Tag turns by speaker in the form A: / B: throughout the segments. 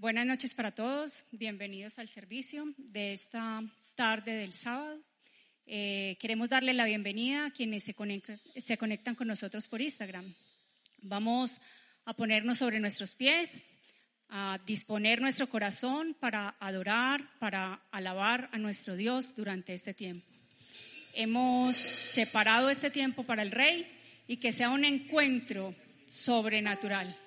A: Buenas noches para todos, bienvenidos al servicio de esta tarde del sábado. Eh, queremos darle la bienvenida a quienes conectan, se conectan con nosotros por Instagram. Vamos a ponernos sobre nuestros pies, a disponer nuestro corazón para adorar, para alabar a nuestro Dios durante este tiempo. Hemos separado este tiempo para el Rey y que sea un encuentro sobrenatural.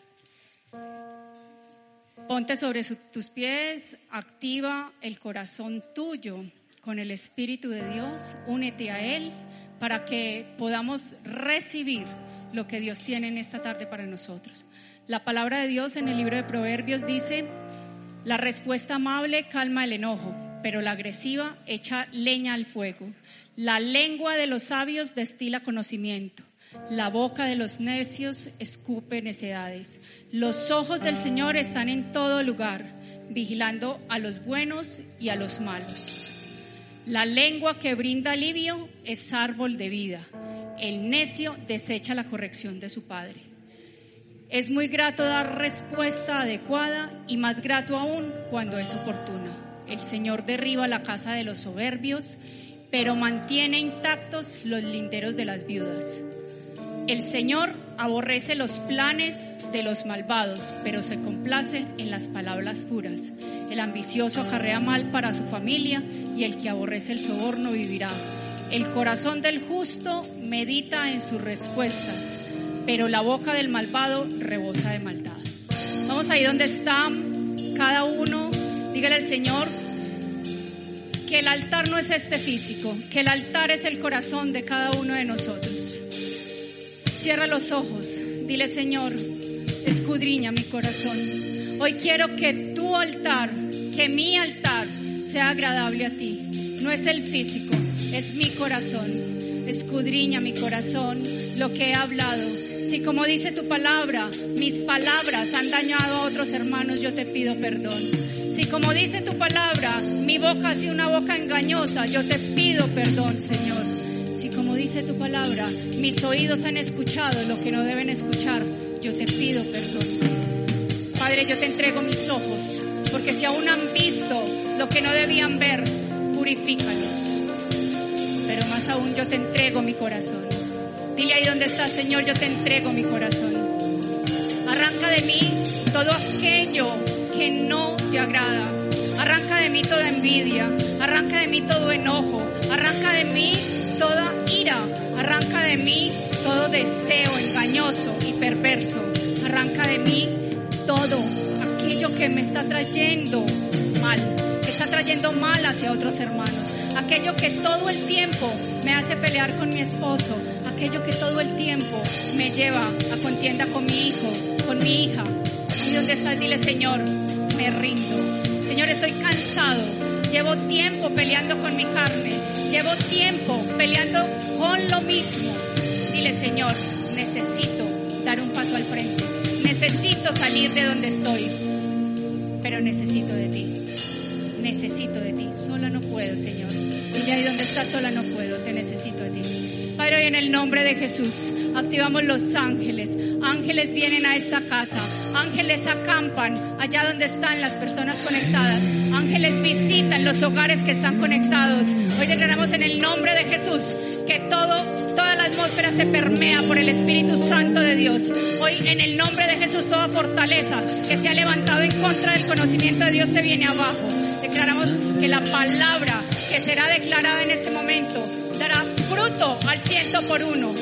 A: Ponte sobre tus pies, activa el corazón tuyo con el Espíritu de Dios, únete a Él para que podamos recibir lo que Dios tiene en esta tarde para nosotros. La palabra de Dios en el libro de Proverbios dice, la respuesta amable calma el enojo, pero la agresiva echa leña al fuego. La lengua de los sabios destila conocimiento. La boca de los necios escupe necedades. Los ojos del Señor están en todo lugar, vigilando a los buenos y a los malos. La lengua que brinda alivio es árbol de vida. El necio desecha la corrección de su padre. Es muy grato dar respuesta adecuada y más grato aún cuando es oportuna. El Señor derriba la casa de los soberbios, pero mantiene intactos los linderos de las viudas. El Señor aborrece los planes de los malvados, pero se complace en las palabras puras. El ambicioso acarrea mal para su familia y el que aborrece el soborno vivirá. El corazón del justo medita en sus respuestas, pero la boca del malvado rebosa de maldad. Vamos ahí donde está cada uno. Dígale al Señor que el altar no es este físico, que el altar es el corazón de cada uno de nosotros. Cierra los ojos. Dile, Señor, escudriña mi corazón. Hoy quiero que tu altar, que mi altar sea agradable a ti. No es el físico, es mi corazón. Escudriña mi corazón, lo que he hablado. Si como dice tu palabra, mis palabras han dañado a otros hermanos, yo te pido perdón. Si como dice tu palabra, mi boca ha sido una boca engañosa, yo te pido perdón, Señor. Dice tu palabra, mis oídos han escuchado lo que no deben escuchar, yo te pido perdón. Padre, yo te entrego mis ojos, porque si aún han visto lo que no debían ver, purifícalos. Pero más aún yo te entrego mi corazón. Dile ahí donde estás, Señor, yo te entrego mi corazón. Arranca de mí todo aquello que no te agrada. Arranca de mí toda envidia. Arranca de mí todo enojo. Arranca de mí toda ira. Arranca de mí todo deseo engañoso y perverso. Arranca de mí todo aquello que me está trayendo mal, que está trayendo mal hacia otros hermanos. Aquello que todo el tiempo me hace pelear con mi esposo, aquello que todo el tiempo me lleva a contienda con mi hijo, con mi hija. Ahí donde estás, dile Señor, me rindo. Señor, estoy cansado. Llevo tiempo peleando con mi carne. Llevo tiempo peleando con lo mismo. Dile Señor, necesito dar un paso al frente. Necesito salir de donde estoy. Pero necesito de ti. Necesito de ti. Sola no puedo, Señor. Dile ahí donde estás, sola no puedo. Te necesito de ti. Padre, hoy en el nombre de Jesús, activamos los ángeles. Ángeles vienen a esta casa. Ángeles acampan allá donde están las personas conectadas. Ángeles visitan los hogares que están conectados. Hoy declaramos en el nombre de Jesús que todo, toda la atmósfera se permea por el Espíritu Santo de Dios. Hoy en el nombre de Jesús toda fortaleza que se ha levantado en contra del conocimiento de Dios se viene abajo. Declaramos que la palabra que será declarada en este momento dará fruto al ciento por uno.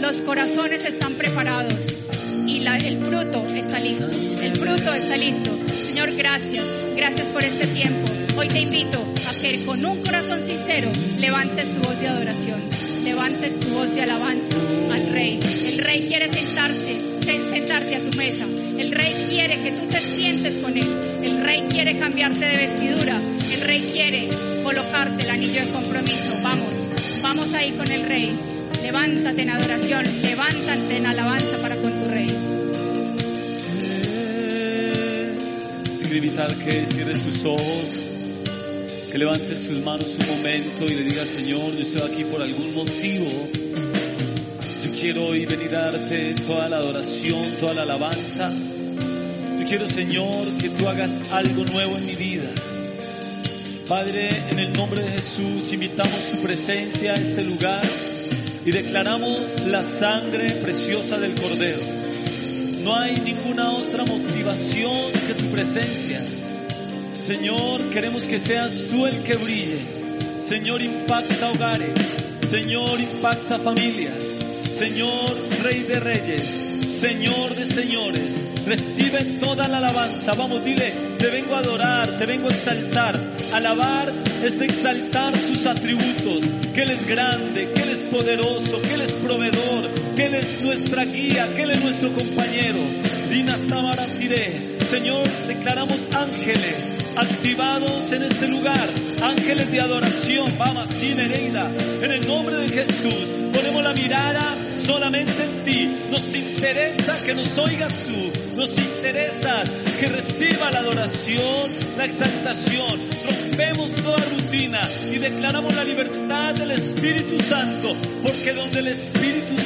A: Los corazones están preparados el fruto está listo. El fruto está listo. Señor, gracias. Gracias por este tiempo. Hoy te invito a que con un corazón sincero levantes tu voz de adoración, levantes tu voz de alabanza al Rey. El Rey quiere sentarse, sen- sentarte a tu mesa. El rey quiere que tú te sientes con él. El rey quiere cambiarte de vestidura. El rey quiere colocarte el anillo de compromiso. Vamos, vamos ahí con el rey. Levántate en adoración, levántate en alabanza para con tu rey.
B: Quiero invitar que cierre sus ojos, que levantes sus manos un momento y le digas, Señor, yo estoy aquí por algún motivo. Yo quiero hoy venir a darte toda la adoración, toda la alabanza. Yo quiero, Señor, que tú hagas algo nuevo en mi vida. Padre, en el nombre de Jesús, invitamos tu presencia a este lugar y declaramos la sangre preciosa del Cordero. No hay ninguna otra motivación que tu presencia. Señor, queremos que seas tú el que brille. Señor, impacta hogares. Señor, impacta familias. Señor, Rey de Reyes. Señor de Señores. Recibe toda la alabanza. Vamos, dile, te vengo a adorar, te vengo a exaltar. Alabar es exaltar sus atributos. Que Él es grande, que Él es poderoso, que Él es proveedor, que Él es nuestra guía, que Él es nuestro compañero. Dina Tire. Señor, declaramos ángeles activados en este lugar. Ángeles de adoración. Vamos, sin Nereida. En el nombre de Jesús, ponemos la mirada solamente en ti. Nos interesa que nos oigas tú. Nos interesa que reciba la adoración, la exaltación. Rompemos toda rutina y declaramos la libertad del Espíritu Santo. Porque donde el Espíritu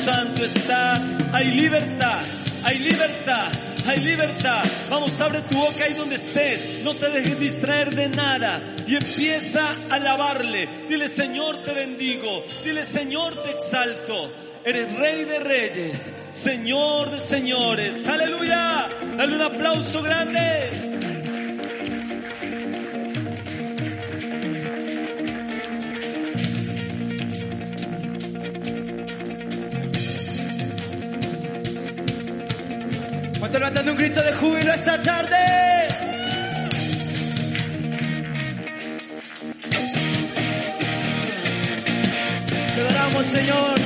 B: Santo está, hay libertad. Hay libertad, hay libertad. Vamos, abre tu boca ahí donde estés. No te dejes distraer de nada. Y empieza a alabarle. Dile, Señor, te bendigo. Dile, Señor, te exalto. Eres rey de reyes, señor de señores. Aleluya. Dale un aplauso grande.
C: Levantando un grito de júbilo esta tarde? Te adoramos, Señor.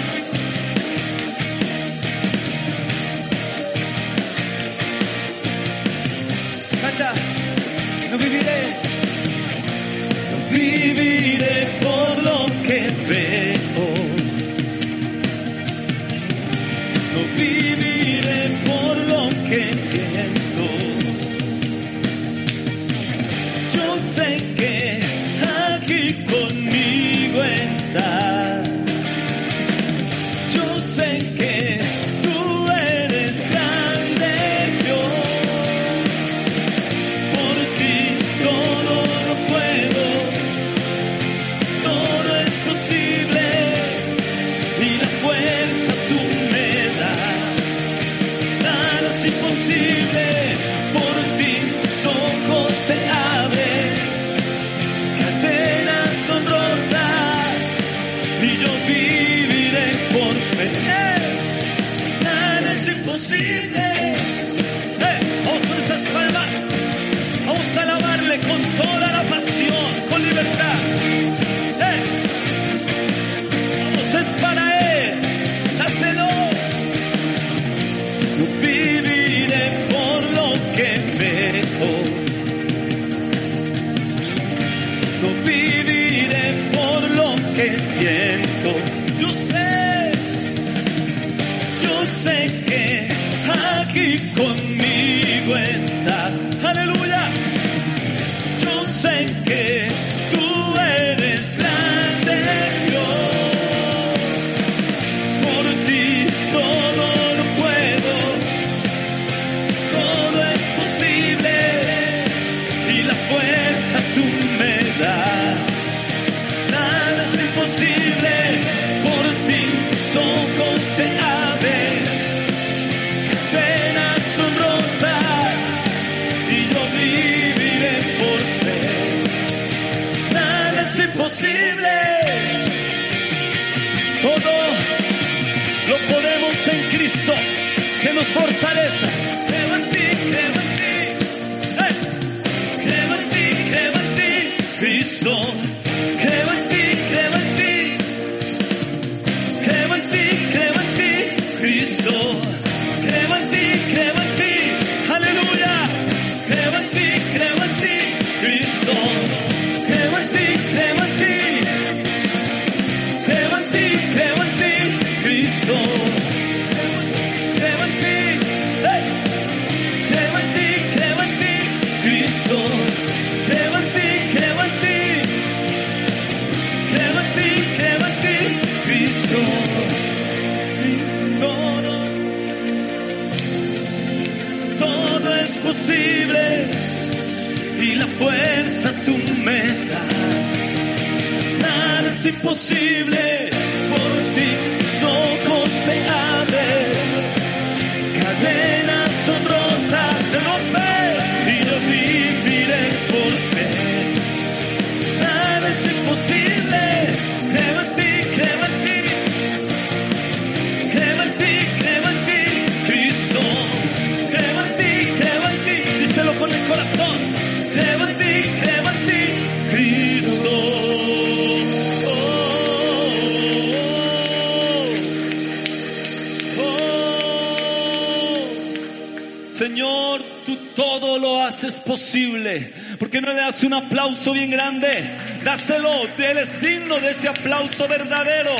B: posible. ¿Por qué no le das un aplauso bien grande? Dáselo, Él es digno de ese aplauso verdadero.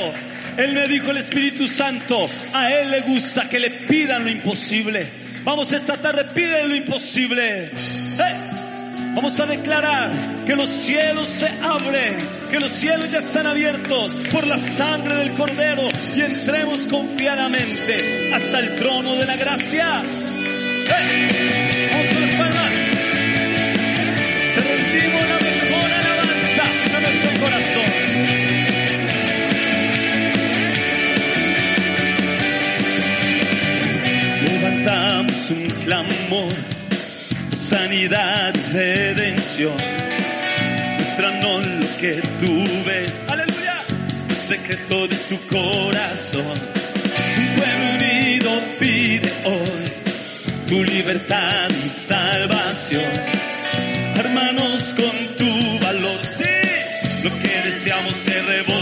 B: Él me dijo el Espíritu Santo, a Él le gusta que le pidan lo imposible. Vamos esta tarde, piden lo imposible. Vamos a declarar que los cielos se abren, que los cielos ya están abiertos por la sangre del Cordero y entremos confiadamente hasta el trono de la gracia. ¡Eh! rendimos la mejor alabanza a nuestro corazón. Levantamos un clamor, sanidad, redención. Muéstranos lo que tuve. Aleluya. El secreto de tu corazón. Un pueblo unido pide hoy tu libertad y salvación hermanos, con tu valor. Sí, lo que deseamos se revoluciona.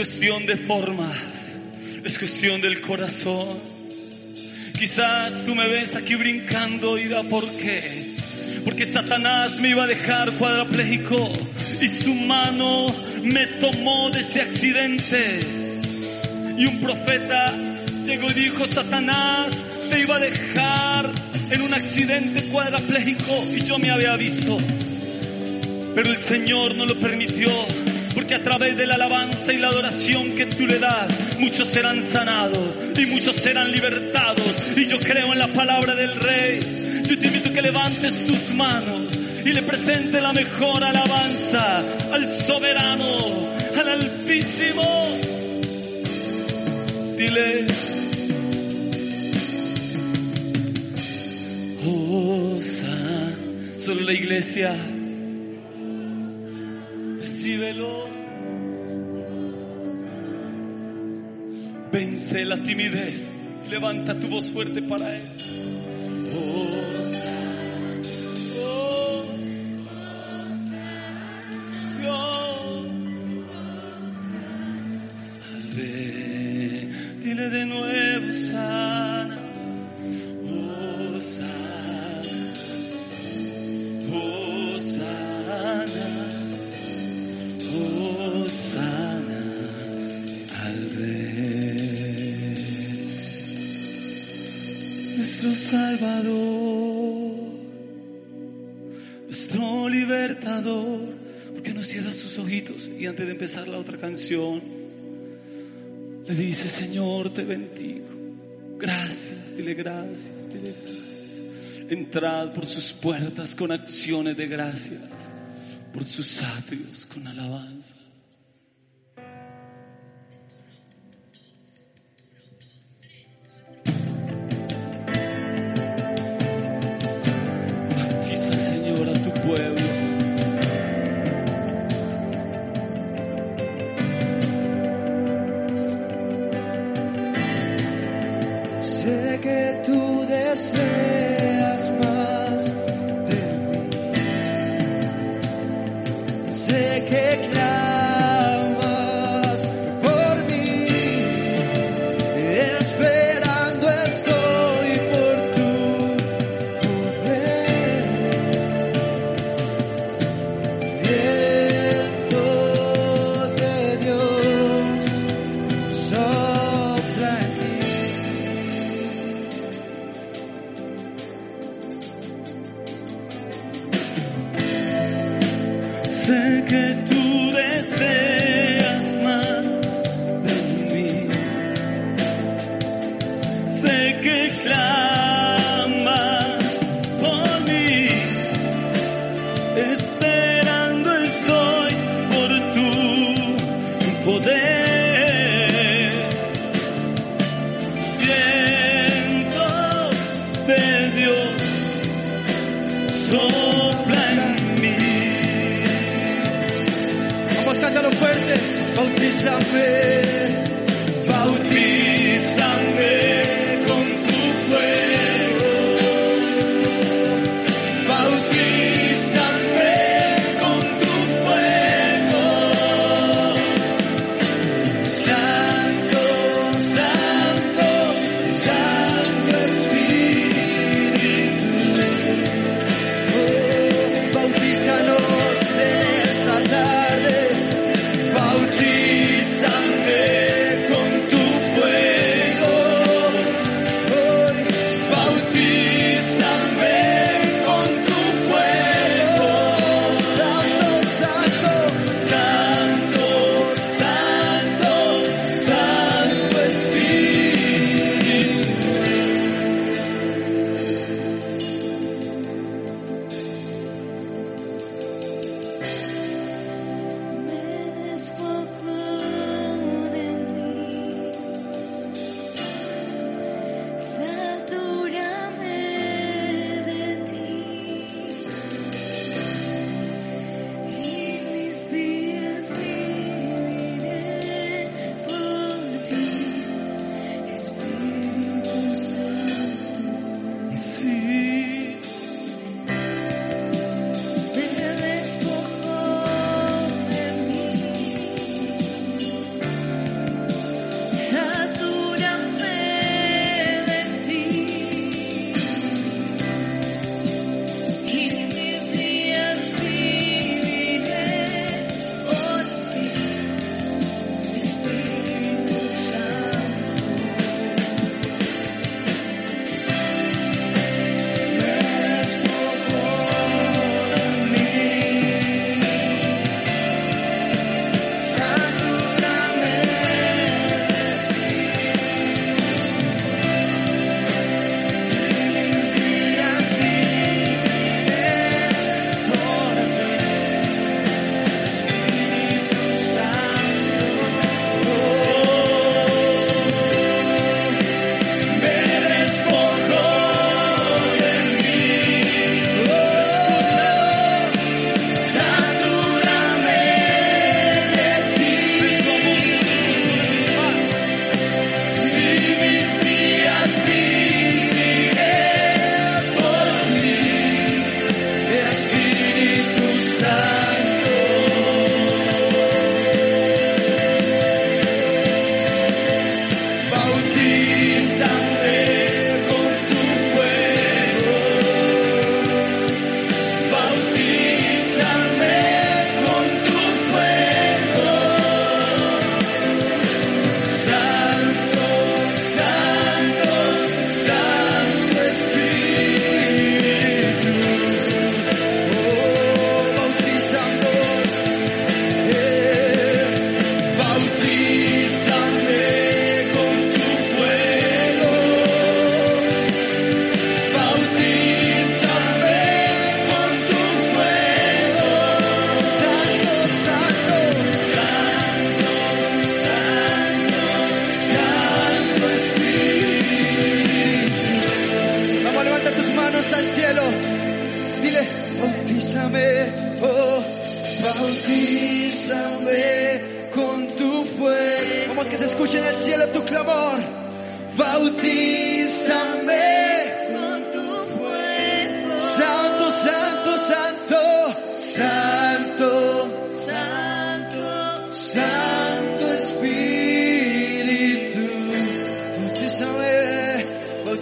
B: Cuestión de formas, es cuestión del corazón. Quizás tú me ves aquí brincando y da por qué. Porque Satanás me iba a dejar cuadrapléjico y su mano me tomó de ese accidente. Y un profeta llegó y dijo, Satanás te iba a dejar en un accidente cuadrapléjico y yo me había visto. Pero el Señor no lo permitió, porque a través de la alabanza y la adoración que tú le das, muchos serán sanados y muchos serán libertados. Y yo creo en la palabra del Rey. Yo te invito a que levantes tus manos y le presente la mejor alabanza al soberano, al altísimo. Dile, Osa, solo la iglesia. Vence la timidez. Levanta tu voz fuerte para él. Canción le dice Señor te bendigo? Gracias, dile gracias, dile gracias. Entrad por sus puertas con acciones de gracias, por sus atrios con alabanza.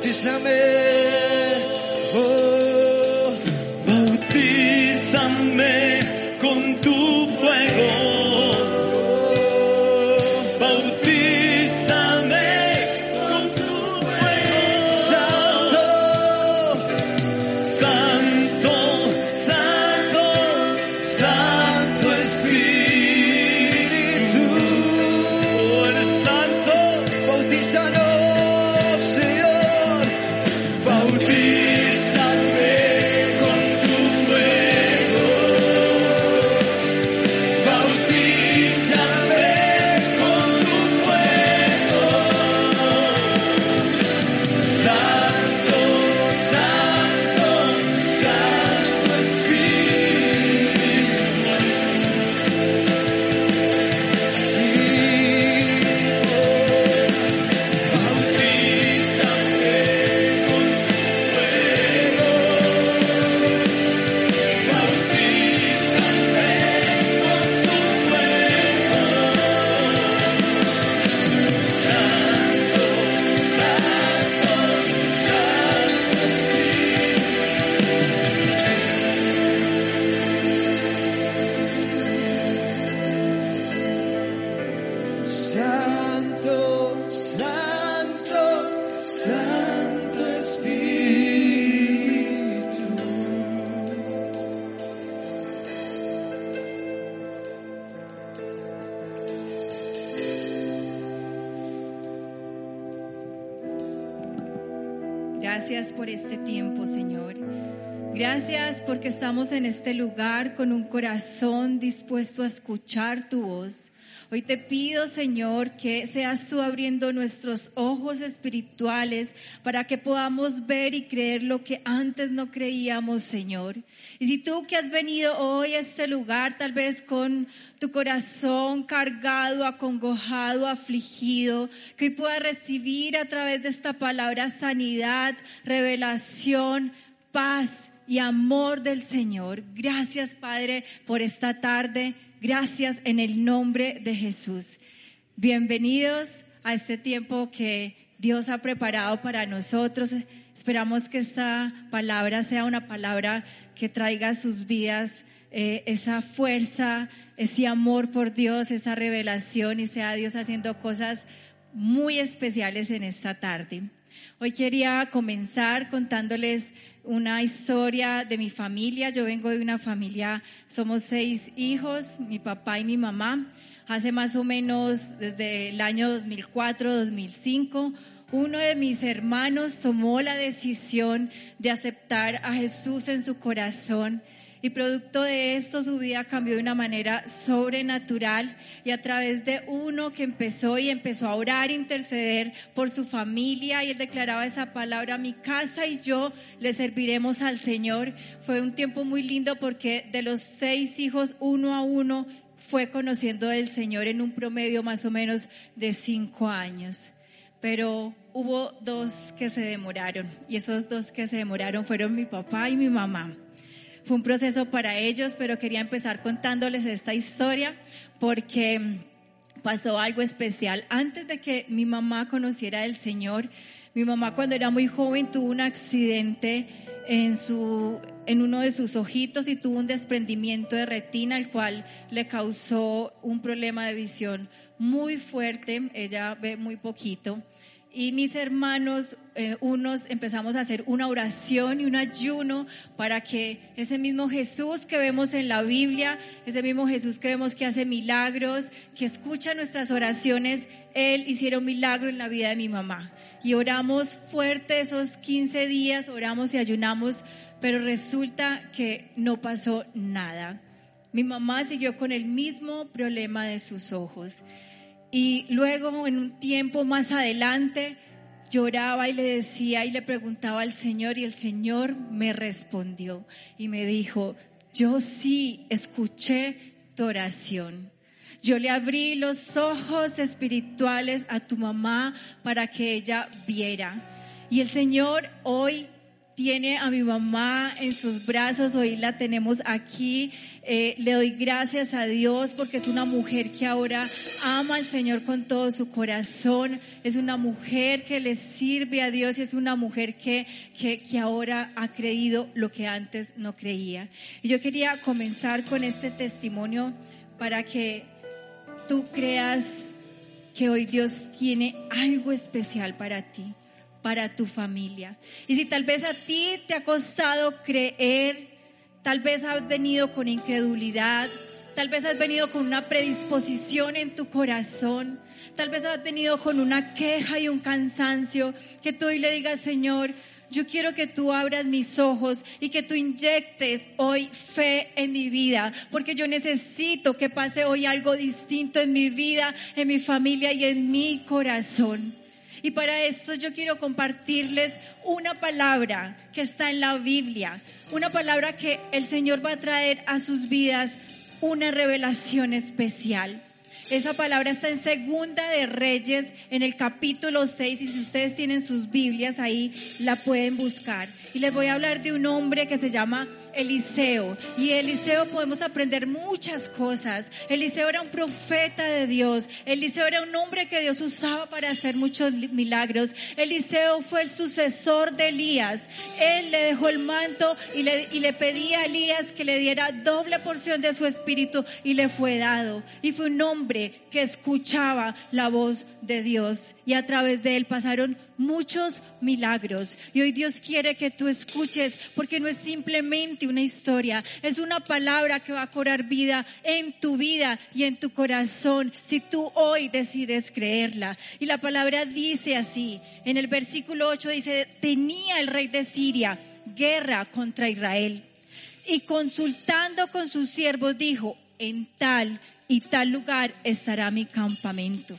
C: te chamei.
D: Gracias porque estamos en este lugar con un corazón dispuesto a escuchar tu voz. Hoy te pido, Señor, que seas tú abriendo nuestros ojos espirituales para que podamos ver y creer lo que antes no creíamos, Señor. Y si tú que has venido hoy a este lugar, tal vez con tu corazón cargado, acongojado, afligido, que hoy puedas recibir a través de esta palabra sanidad, revelación, paz y amor del Señor. Gracias, Padre, por esta tarde. Gracias en el nombre de Jesús. Bienvenidos a este tiempo que Dios ha preparado para nosotros. Esperamos que esta palabra sea una palabra que traiga a sus vidas eh, esa fuerza, ese amor por Dios, esa revelación y sea Dios haciendo cosas muy especiales en esta tarde. Hoy quería comenzar contándoles una historia de mi familia. Yo vengo de una familia, somos seis hijos, mi papá y mi mamá. Hace más o menos desde el año 2004-2005, uno de mis hermanos tomó la decisión de aceptar a Jesús en su corazón y producto de esto su vida cambió de una manera sobrenatural y a través de uno que empezó y empezó a orar, interceder por su familia y él declaraba esa palabra, mi casa y yo le serviremos al Señor. Fue un tiempo muy lindo porque de los seis hijos, uno a uno fue conociendo del Señor en un promedio más o menos de cinco años. Pero hubo dos que se demoraron y esos dos que se demoraron fueron mi papá y mi mamá. Fue un proceso para ellos, pero quería empezar contándoles esta historia porque pasó algo especial. Antes de que mi mamá conociera al Señor, mi mamá cuando era muy joven tuvo un accidente en, su, en uno de sus ojitos y tuvo un desprendimiento de retina, el cual le causó un problema de visión muy fuerte. Ella ve muy poquito. Y mis hermanos, eh, unos empezamos a hacer una oración y un ayuno para que ese mismo Jesús que vemos en la Biblia, ese mismo Jesús que vemos que hace milagros, que escucha nuestras oraciones, Él hiciera un milagro en la vida de mi mamá. Y oramos fuerte esos 15 días, oramos y ayunamos, pero resulta que no pasó nada. Mi mamá siguió con el mismo problema de sus ojos. Y luego, en un tiempo más adelante, lloraba y le decía y le preguntaba al Señor y el Señor me respondió y me dijo, yo sí escuché tu oración. Yo le abrí los ojos espirituales a tu mamá para que ella viera. Y el Señor hoy tiene a mi mamá en sus brazos, hoy la tenemos aquí. Eh, le doy gracias a Dios porque es una mujer que ahora ama al Señor con todo su corazón, es una mujer que le sirve a Dios y es una mujer que, que, que ahora ha creído lo que antes no creía. Y yo quería comenzar con este testimonio para que tú creas que hoy Dios tiene algo especial para ti para tu familia. Y si tal vez a ti te ha costado creer, tal vez has venido con incredulidad, tal vez has venido con una predisposición en tu corazón, tal vez has venido con una queja y un cansancio, que tú hoy le digas, Señor, yo quiero que tú abras mis ojos y que tú inyectes hoy fe en mi vida, porque yo necesito que pase hoy algo distinto en mi vida, en mi familia y en mi corazón. Y para esto yo quiero compartirles una palabra que está en la Biblia, una palabra que el Señor va a traer a sus vidas una revelación especial. Esa palabra está en Segunda de Reyes, en el capítulo 6, y si ustedes tienen sus Biblias ahí, la pueden buscar. Y les voy a hablar de un hombre que se llama Eliseo. Y Eliseo podemos aprender muchas cosas. Eliseo era un profeta de Dios. Eliseo era un hombre que Dios usaba para hacer muchos milagros. Eliseo fue el sucesor de Elías. Él le dejó el manto y le, y le pedía a Elías que le diera doble porción de su espíritu y le fue dado. Y fue un hombre que escuchaba la voz de Dios. Y a través de él pasaron muchos milagros. Y hoy Dios quiere que tú escuches, porque no es simplemente una historia, es una palabra que va a cobrar vida en tu vida y en tu corazón, si tú hoy decides creerla. Y la palabra dice así, en el versículo 8 dice, tenía el rey de Siria guerra contra Israel. Y consultando con sus siervos dijo, en tal y tal lugar estará mi campamento.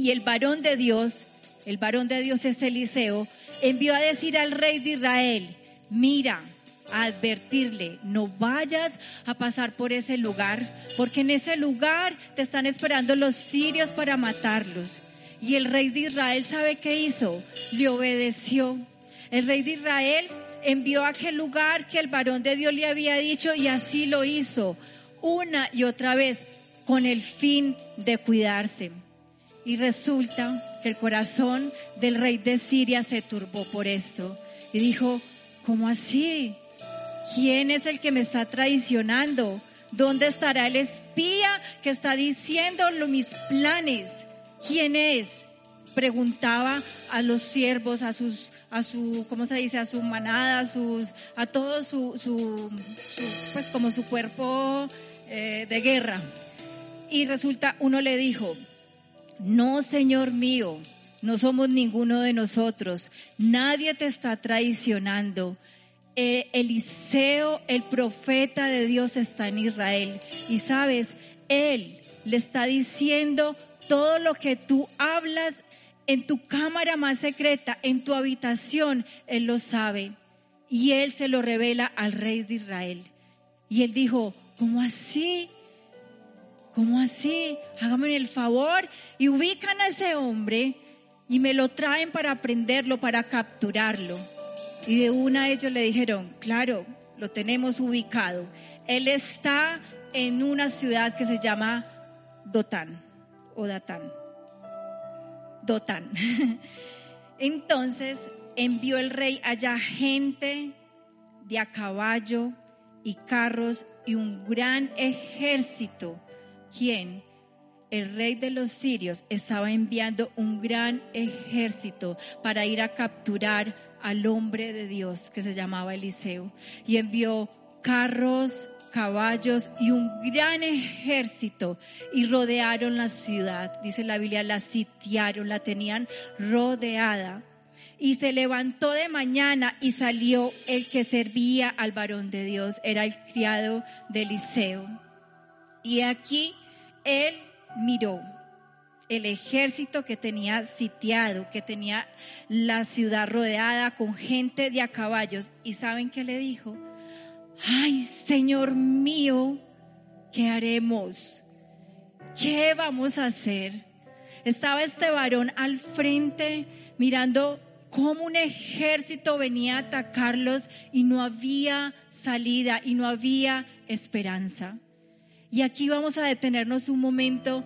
D: Y el varón de Dios el varón de Dios es Eliseo, envió a decir al rey de Israel, mira, a advertirle, no vayas a pasar por ese lugar, porque en ese lugar te están esperando los sirios para matarlos. Y el rey de Israel sabe qué hizo, le obedeció. El rey de Israel envió a aquel lugar que el varón de Dios le había dicho y así lo hizo, una y otra vez, con el fin de cuidarse. Y resulta que el corazón del rey de Siria se turbó por esto. Y dijo, ¿cómo así? ¿Quién es el que me está traicionando? ¿Dónde estará el espía que está diciendo mis planes? ¿Quién es? Preguntaba a los siervos, a sus, a su, ¿cómo se dice? A su manada, a sus, a todo su, su, pues como su cuerpo eh, de guerra. Y resulta, uno le dijo, no, Señor mío, no somos ninguno de nosotros. Nadie te está traicionando. Eh, Eliseo, el profeta de Dios, está en Israel. Y sabes, Él le está diciendo todo lo que tú hablas en tu cámara más secreta, en tu habitación, Él lo sabe. Y Él se lo revela al rey de Israel. Y Él dijo, ¿cómo así? ¿Cómo así? Hágame el favor y ubican a ese hombre y me lo traen para aprenderlo, para capturarlo. Y de una ellos le dijeron, claro, lo tenemos ubicado. Él está en una ciudad que se llama Dotán o Datán. Dotán. Entonces envió el rey allá gente de a caballo y carros y un gran ejército quien el rey de los sirios estaba enviando un gran ejército para ir a capturar al hombre de Dios que se llamaba Eliseo. Y envió carros, caballos y un gran ejército y rodearon la ciudad. Dice la Biblia, la sitiaron, la tenían rodeada. Y se levantó de mañana y salió el que servía al varón de Dios, era el criado de Eliseo. Y aquí él miró el ejército que tenía sitiado, que tenía la ciudad rodeada con gente de a caballos. ¿Y saben qué le dijo? Ay, Señor mío, ¿qué haremos? ¿qué vamos a hacer? Estaba este varón al frente mirando cómo un ejército venía a atacarlos y no había salida y no había esperanza. Y aquí vamos a detenernos un momento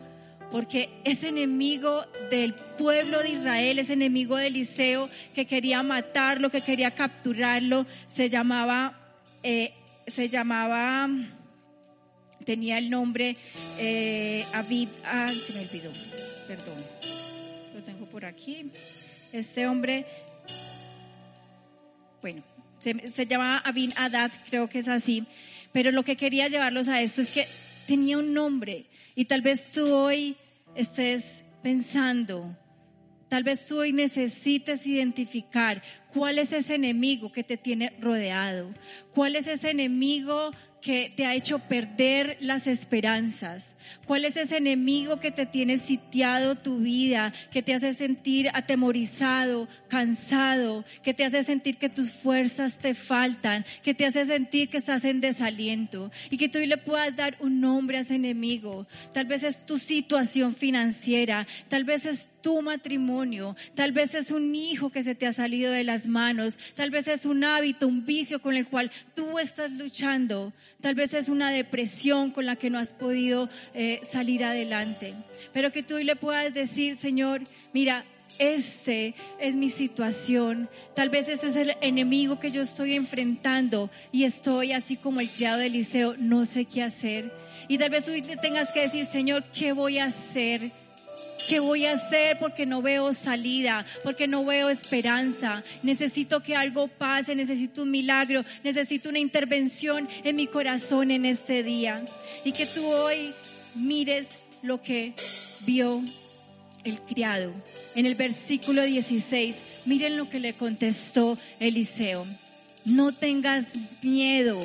D: porque ese enemigo del pueblo de Israel, ese enemigo de Eliseo que quería matarlo, que quería capturarlo, se llamaba, eh, se llamaba, tenía el nombre eh, Abid, ah, se me olvidó, perdón, lo tengo por aquí. Este hombre, bueno, se, se llamaba Abin Adad, creo que es así, pero lo que quería llevarlos a esto es que tenía un nombre y tal vez tú hoy estés pensando, tal vez tú hoy necesites identificar cuál es ese enemigo que te tiene rodeado, cuál es ese enemigo que te ha hecho perder las esperanzas? ¿Cuál es ese enemigo que te tiene sitiado tu vida, que te hace sentir atemorizado, cansado, que te hace sentir que tus fuerzas te faltan, que te hace sentir que estás en desaliento y que tú le puedas dar un nombre a ese enemigo? Tal vez es tu situación financiera, tal vez es tu matrimonio, tal vez es un hijo que se te ha salido de las manos, tal vez es un hábito, un vicio con el cual tú estás luchando, tal vez es una depresión con la que no has podido eh, salir adelante. Pero que tú le puedas decir, Señor, mira, este es mi situación. Tal vez este es el enemigo que yo estoy enfrentando y estoy así como el criado de Eliseo, no sé qué hacer. Y tal vez tú te tengas que decir, Señor, ¿qué voy a hacer? ¿Qué voy a hacer? Porque no veo salida, porque no veo esperanza. Necesito que algo pase, necesito un milagro, necesito una intervención en mi corazón en este día. Y que tú hoy mires lo que vio el criado. En el versículo 16, miren lo que le contestó Eliseo. No tengas miedo.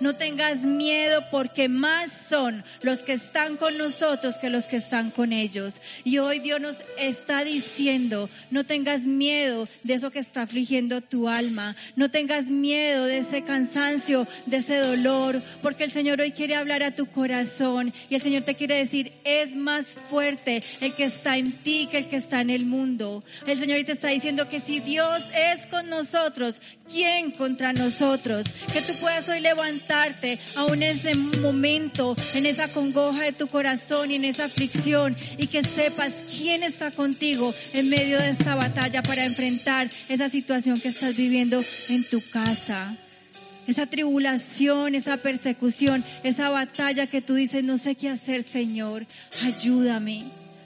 D: No tengas miedo porque más son los que están con nosotros que los que están con ellos. Y hoy Dios nos está diciendo, no tengas miedo de eso que está afligiendo tu alma. No tengas miedo de ese cansancio, de ese dolor, porque el Señor hoy quiere hablar a tu corazón y el Señor te quiere decir, es más fuerte el que está en ti que el que está en el mundo. El Señor te está diciendo que si Dios es con nosotros, ¿quién contra nosotros? Que tú puedas hoy levantar aún en ese momento, en esa congoja de tu corazón y en esa aflicción y que sepas quién está contigo en medio de esta batalla para enfrentar esa situación que estás viviendo en tu casa. Esa tribulación, esa persecución, esa batalla que tú dices, no sé qué hacer, Señor, ayúdame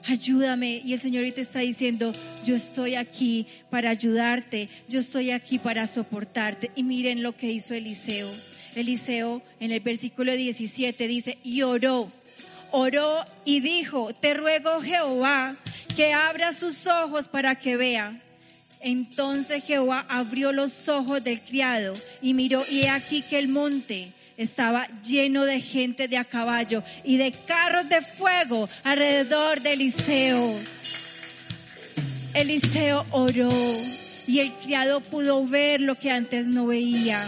D: ayúdame. Y el Señor te está diciendo, yo estoy aquí para ayudarte, yo estoy aquí para soportarte. Y miren lo que hizo Eliseo. Eliseo en el versículo 17 dice, y oró, oró y dijo, te ruego Jehová que abra sus ojos para que vea. Entonces Jehová abrió los ojos del criado y miró y he aquí que el monte estaba lleno de gente de a caballo y de carros de fuego alrededor de Eliseo. Eliseo oró y el criado pudo ver lo que antes no veía.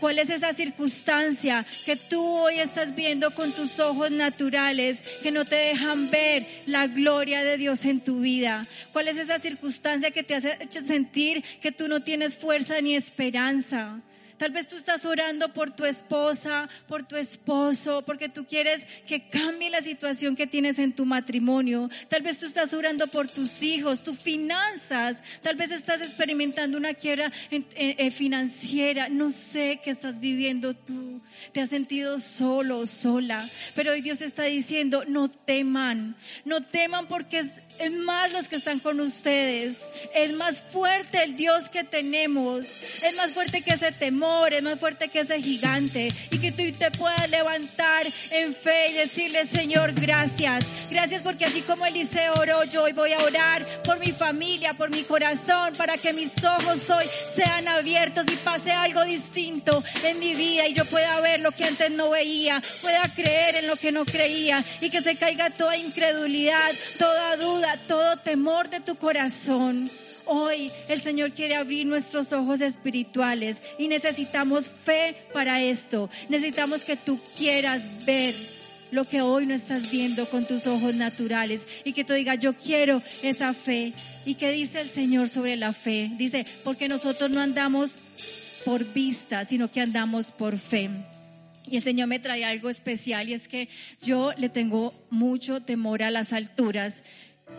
D: ¿Cuál es esa circunstancia que tú hoy estás viendo con tus ojos naturales que no te dejan ver la gloria de Dios en tu vida? ¿Cuál es esa circunstancia que te hace sentir que tú no tienes fuerza ni esperanza? Tal vez tú estás orando por tu esposa, por tu esposo, porque tú quieres que cambie la situación que tienes en tu matrimonio. Tal vez tú estás orando por tus hijos, tus finanzas. Tal vez estás experimentando una quiebra eh, financiera. No sé qué estás viviendo tú. Te has sentido solo, sola. Pero hoy Dios está diciendo, no teman. No teman porque es es más los que están con ustedes. Es más fuerte el Dios que tenemos. Es más fuerte que ese temor, es más fuerte que ese gigante. Y que tú te puedas levantar en fe y decirle, Señor, gracias. Gracias porque así como Eliseo oró, yo hoy voy a orar por mi familia, por mi corazón, para que mis ojos hoy sean abiertos y pase algo distinto en mi vida y yo pueda ver lo que antes no veía, pueda creer en lo que no creía y que se caiga toda incredulidad, toda duda todo temor de tu corazón. Hoy el Señor quiere abrir nuestros ojos espirituales y necesitamos fe para esto. Necesitamos que tú quieras ver lo que hoy no estás viendo con tus ojos naturales y que tú digas, yo quiero esa fe. ¿Y qué dice el Señor sobre la fe? Dice, porque nosotros no andamos por vista, sino que andamos por fe. Y el Señor me trae algo especial y es que yo le tengo mucho temor a las alturas.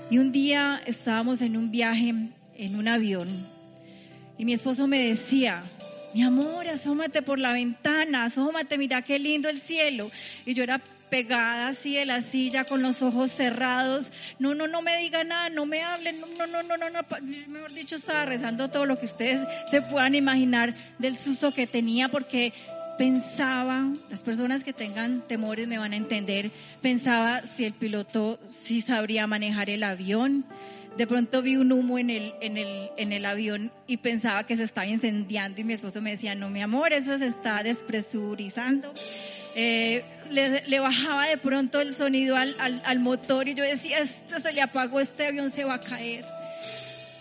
D: Y un día estábamos en un viaje en un avión y mi esposo me decía, mi amor, asómate por la ventana, asómate, mira qué lindo el cielo. Y yo era pegada así de la silla con los ojos cerrados. No, no, no me diga nada, no me hablen, no, no, no, no, no, no. Mejor dicho, estaba rezando todo lo que ustedes se puedan imaginar del susto que tenía porque pensaba, las personas que tengan temores me van a entender, pensaba si el piloto sí sabría manejar el avión. De pronto vi un humo en el, en el, en el avión y pensaba que se estaba incendiando y mi esposo me decía, no mi amor, eso se está despresurizando. Eh, le, bajaba de pronto el sonido al, al, al motor y yo decía, esto se le apagó, este avión se va a caer.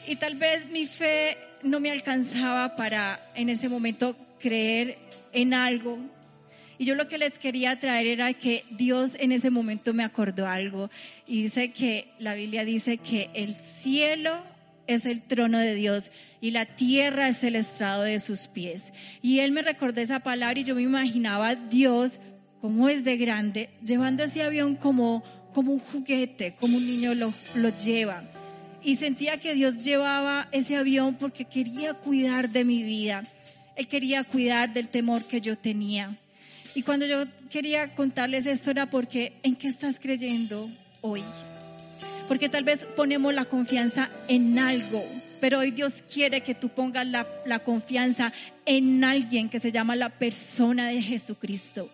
D: Y tal vez mi fe no me alcanzaba para en ese momento creer en algo. Y yo lo que les quería traer era que Dios en ese momento me acordó algo. Y dice que la Biblia dice que el cielo es el trono de Dios y la tierra es el estrado de sus pies. Y él me recordó esa palabra y yo me imaginaba Dios como es de grande, llevando ese avión como, como un juguete, como un niño lo, lo lleva. Y sentía que Dios llevaba ese avión porque quería cuidar de mi vida. Él quería cuidar del temor que yo tenía. Y cuando yo quería contarles esto era porque, ¿en qué estás creyendo hoy? Porque tal vez ponemos la confianza en algo, pero hoy Dios quiere que tú pongas la, la confianza en alguien que se llama la persona de Jesucristo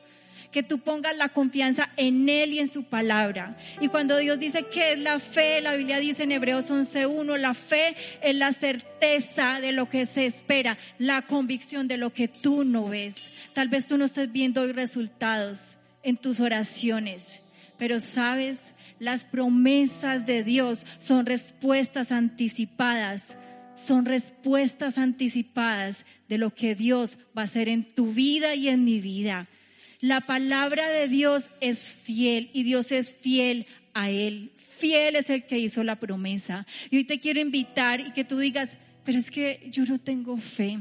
D: que tú pongas la confianza en Él y en su palabra. Y cuando Dios dice que es la fe, la Biblia dice en Hebreos 11.1, la fe es la certeza de lo que se espera, la convicción de lo que tú no ves. Tal vez tú no estés viendo hoy resultados en tus oraciones, pero sabes, las promesas de Dios son respuestas anticipadas son respuestas anticipadas de lo que Dios va a hacer en tu vida y en mi vida. La palabra de Dios es fiel y Dios es fiel a Él. Fiel es el que hizo la promesa. Y hoy te quiero invitar y que tú digas, pero es que yo no tengo fe.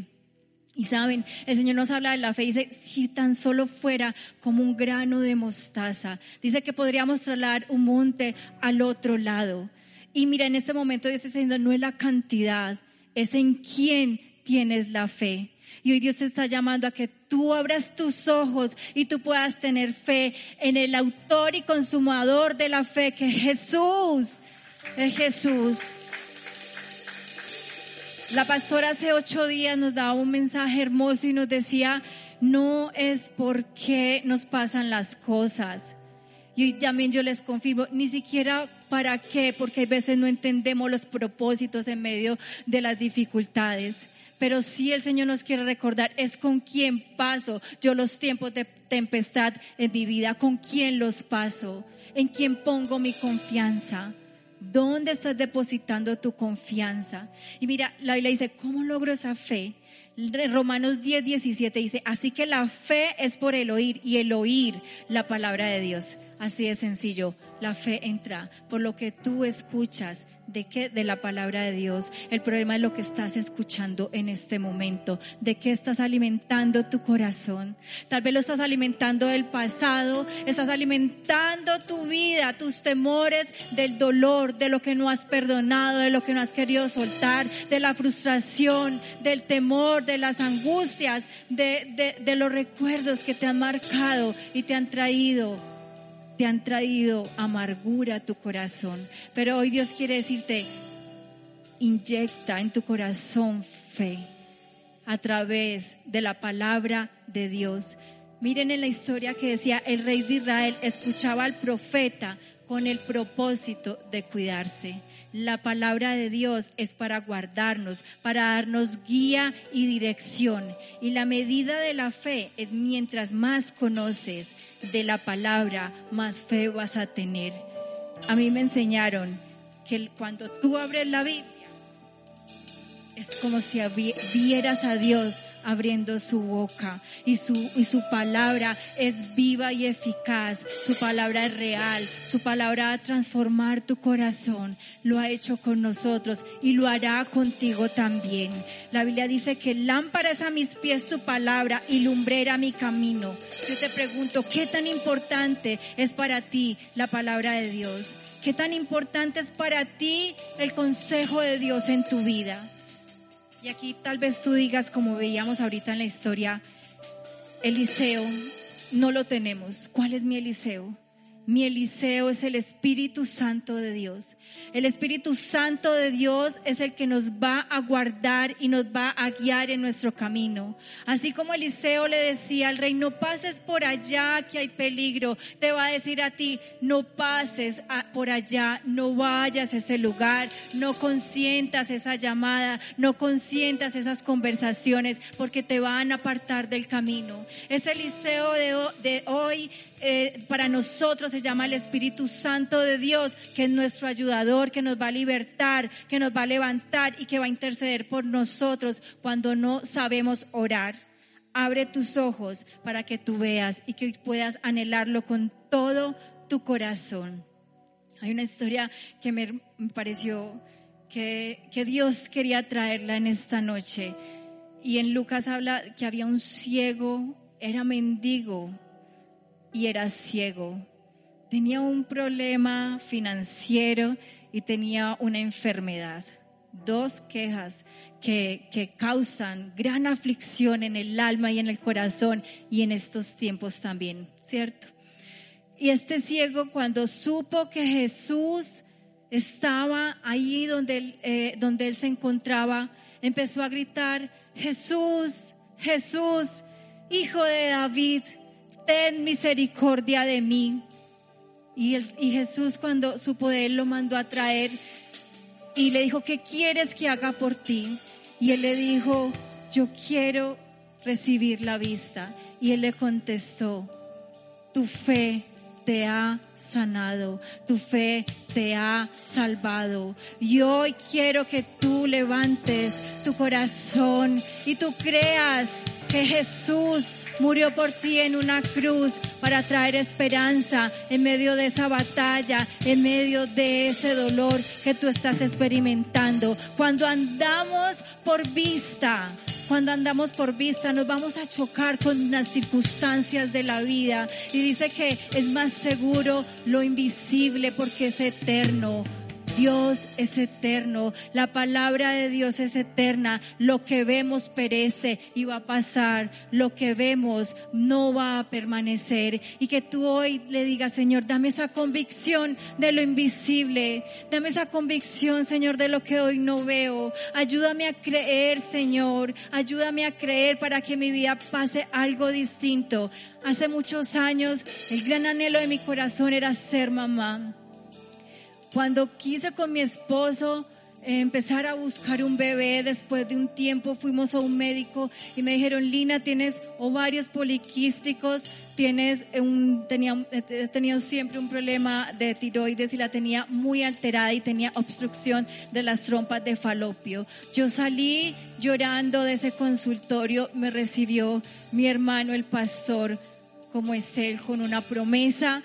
D: Y saben, el Señor nos habla de la fe y dice, si tan solo fuera como un grano de mostaza, dice que podríamos trasladar un monte al otro lado. Y mira, en este momento Dios está diciendo, no es la cantidad, es en quién tienes la fe. Y hoy Dios te está llamando a que tú abras tus ojos y tú puedas tener fe en el autor y consumador de la fe, que es Jesús. Es Jesús. La pastora hace ocho días nos daba un mensaje hermoso y nos decía, no es por qué nos pasan las cosas. Y también yo les confirmo, ni siquiera para qué, porque a veces no entendemos los propósitos en medio de las dificultades pero sí el Señor nos quiere recordar es con quién paso yo los tiempos de tempestad en mi vida, con quién los paso, en quién pongo mi confianza. ¿Dónde estás depositando tu confianza? Y mira, la Biblia dice, ¿cómo logro esa fe? Romanos 10, 17 dice, así que la fe es por el oír y el oír la palabra de Dios. Así de sencillo, la fe entra por lo que tú escuchas ¿De qué? De la palabra de Dios. El problema es lo que estás escuchando en este momento. ¿De qué estás alimentando tu corazón? Tal vez lo estás alimentando del pasado, estás alimentando tu vida, tus temores del dolor, de lo que no has perdonado, de lo que no has querido soltar, de la frustración, del temor, de las angustias, de, de, de los recuerdos que te han marcado y te han traído te han traído amargura a tu corazón. Pero hoy Dios quiere decirte, inyecta en tu corazón fe a través de la palabra de Dios. Miren en la historia que decía, el rey de Israel escuchaba al profeta con el propósito de cuidarse. La palabra de Dios es para guardarnos, para darnos guía y dirección. Y la medida de la fe es mientras más conoces de la palabra, más fe vas a tener. A mí me enseñaron que cuando tú abres la Biblia, es como si vieras a Dios abriendo su boca y su, y su palabra es viva y eficaz. Su palabra es real. Su palabra va a transformar tu corazón. Lo ha hecho con nosotros y lo hará contigo también. La Biblia dice que lámpara es a mis pies tu palabra y lumbrera mi camino. Yo te pregunto, ¿qué tan importante es para ti la palabra de Dios? ¿Qué tan importante es para ti el consejo de Dios en tu vida? Y aquí tal vez tú digas, como veíamos ahorita en la historia, Eliseo, no lo tenemos. ¿Cuál es mi Eliseo? Mi Eliseo es el Espíritu Santo de Dios. El Espíritu Santo de Dios es el que nos va a guardar y nos va a guiar en nuestro camino. Así como Eliseo le decía al rey, no pases por allá que hay peligro, te va a decir a ti, no pases por allá, no vayas a ese lugar, no consientas esa llamada, no consientas esas conversaciones porque te van a apartar del camino. Ese Eliseo de hoy eh, para nosotros se llama el Espíritu Santo de Dios, que es nuestro ayudador, que nos va a libertar, que nos va a levantar y que va a interceder por nosotros cuando no sabemos orar. Abre tus ojos para que tú veas y que puedas anhelarlo con todo tu corazón. Hay una historia que me pareció que, que Dios quería traerla en esta noche. Y en Lucas habla que había un ciego, era mendigo, y era ciego. Tenía un problema financiero y tenía una enfermedad. Dos quejas que, que, causan gran aflicción en el alma y en el corazón y en estos tiempos también, ¿cierto? Y este ciego cuando supo que Jesús estaba ahí donde eh, donde él se encontraba, empezó a gritar, Jesús, Jesús, hijo de David, ten misericordia de mí. Y, Jesús cuando supo de él lo mandó a traer y le dijo, ¿qué quieres que haga por ti? Y él le dijo, yo quiero recibir la vista. Y él le contestó, tu fe te ha sanado, tu fe te ha salvado. Y hoy quiero que tú levantes tu corazón y tú creas que Jesús murió por ti en una cruz para traer esperanza en medio de esa batalla, en medio de ese dolor que tú estás experimentando. Cuando andamos por vista, cuando andamos por vista nos vamos a chocar con las circunstancias de la vida y dice que es más seguro lo invisible porque es eterno. Dios es eterno, la palabra de Dios es eterna, lo que vemos perece y va a pasar, lo que vemos no va a permanecer y que tú hoy le digas, Señor, dame esa convicción de lo invisible, dame esa convicción, Señor, de lo que hoy no veo, ayúdame a creer, Señor, ayúdame a creer para que mi vida pase algo distinto. Hace muchos años el gran anhelo de mi corazón era ser mamá. Cuando quise con mi esposo eh, empezar a buscar un bebé, después de un tiempo fuimos a un médico y me dijeron, Lina, tienes ovarios poliquísticos, tienes un, tenía, he tenido siempre un problema de tiroides y la tenía muy alterada y tenía obstrucción de las trompas de falopio. Yo salí llorando de ese consultorio, me recibió mi hermano el pastor como es él con una promesa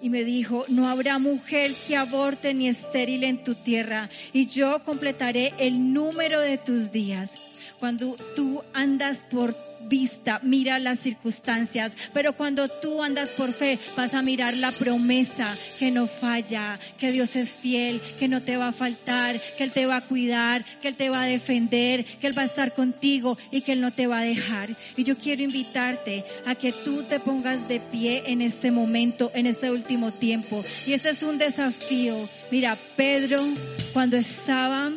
D: y me dijo, no habrá mujer que aborte ni estéril en tu tierra, y yo completaré el número de tus días. Cuando tú andas por vista, mira las circunstancias, pero cuando tú andas por fe, vas a mirar la promesa que no falla, que Dios es fiel, que no te va a faltar, que Él te va a cuidar, que Él te va a defender, que Él va a estar contigo y que Él no te va a dejar. Y yo quiero invitarte a que tú te pongas de pie en este momento, en este último tiempo. Y este es un desafío. Mira, Pedro, cuando estaba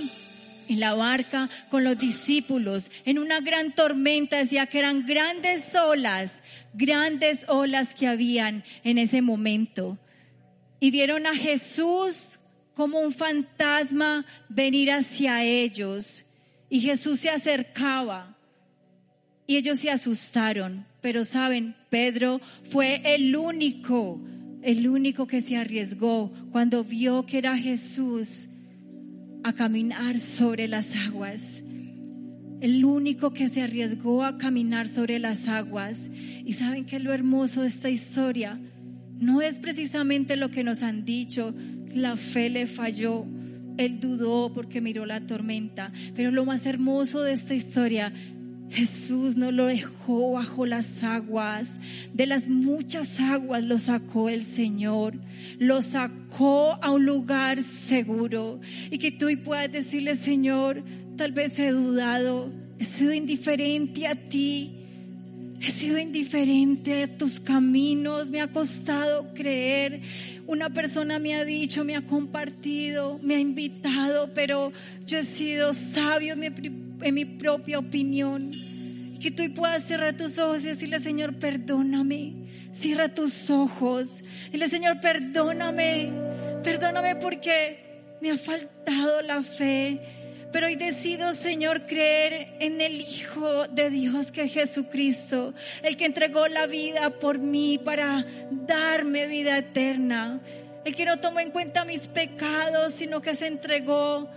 D: en la barca con los discípulos, en una gran tormenta, decía que eran grandes olas, grandes olas que habían en ese momento. Y vieron a Jesús como un fantasma venir hacia ellos. Y Jesús se acercaba. Y ellos se asustaron. Pero saben, Pedro fue el único, el único que se arriesgó cuando vio que era Jesús a caminar sobre las aguas. el único que se arriesgó a caminar sobre las aguas. Y saben que lo hermoso de esta historia no es precisamente lo que nos han dicho, la fe le falló, él dudó porque miró la tormenta, pero lo más hermoso de esta historia Jesús no lo dejó bajo las aguas, de las muchas aguas lo sacó el Señor, lo sacó a un lugar seguro. Y que tú puedas decirle, Señor, tal vez he dudado, he sido indiferente a ti, he sido indiferente a tus caminos, me ha costado creer, una persona me ha dicho, me ha compartido, me ha invitado, pero yo he sido sabio en mi, en mi propia opinión. Que tú puedas cerrar tus ojos y decirle, Señor, perdóname. Cierra tus ojos. Dile, Señor, perdóname. Perdóname porque me ha faltado la fe. Pero hoy decido, Señor, creer en el Hijo de Dios que es Jesucristo, el que entregó la vida por mí para darme vida eterna, el que no tomó en cuenta mis pecados, sino que se entregó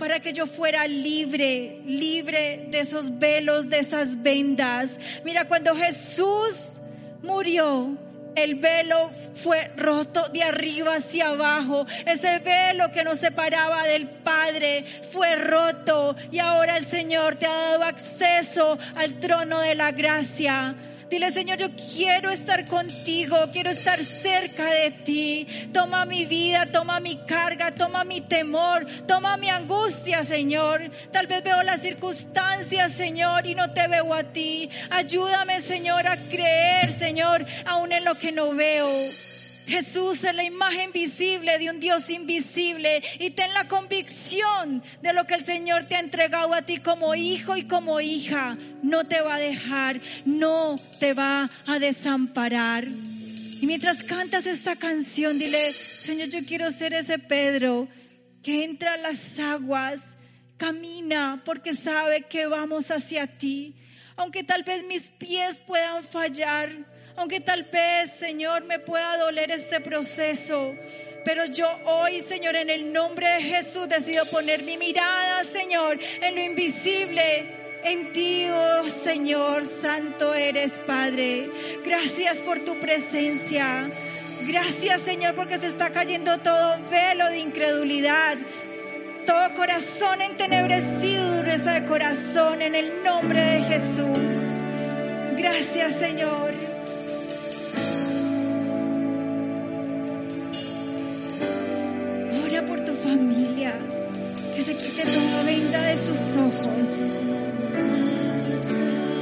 D: para que yo fuera libre, libre de esos velos, de esas vendas. Mira, cuando Jesús murió, el velo fue roto de arriba hacia abajo. Ese velo que nos separaba del Padre fue roto y ahora el Señor te ha dado acceso al trono de la gracia. Dile, Señor, yo quiero estar contigo, quiero estar cerca de ti. Toma mi vida, toma mi carga, toma mi temor, toma mi angustia, Señor. Tal vez veo las circunstancias, Señor, y no te veo a ti. Ayúdame, Señor, a creer, Señor, aún en lo que no veo. Jesús es la imagen visible de un Dios invisible y ten la convicción de lo que el Señor te ha entregado a ti como hijo y como hija. No te va a dejar, no te va a desamparar. Y mientras cantas esta canción, dile, Señor, yo quiero ser ese Pedro que entra a las aguas, camina porque sabe que vamos hacia ti. Aunque tal vez mis pies puedan fallar, aunque tal vez, Señor, me pueda doler este proceso. Pero yo hoy, Señor, en el nombre de Jesús decido poner mi mirada, Señor, en lo invisible. En ti, oh Señor, santo eres, Padre. Gracias por tu presencia. Gracias, Señor, porque se está cayendo todo velo de incredulidad. Todo corazón entenebrecido, dureza de corazón, en el nombre de Jesús. Gracias, Señor. Que se quite toda venda de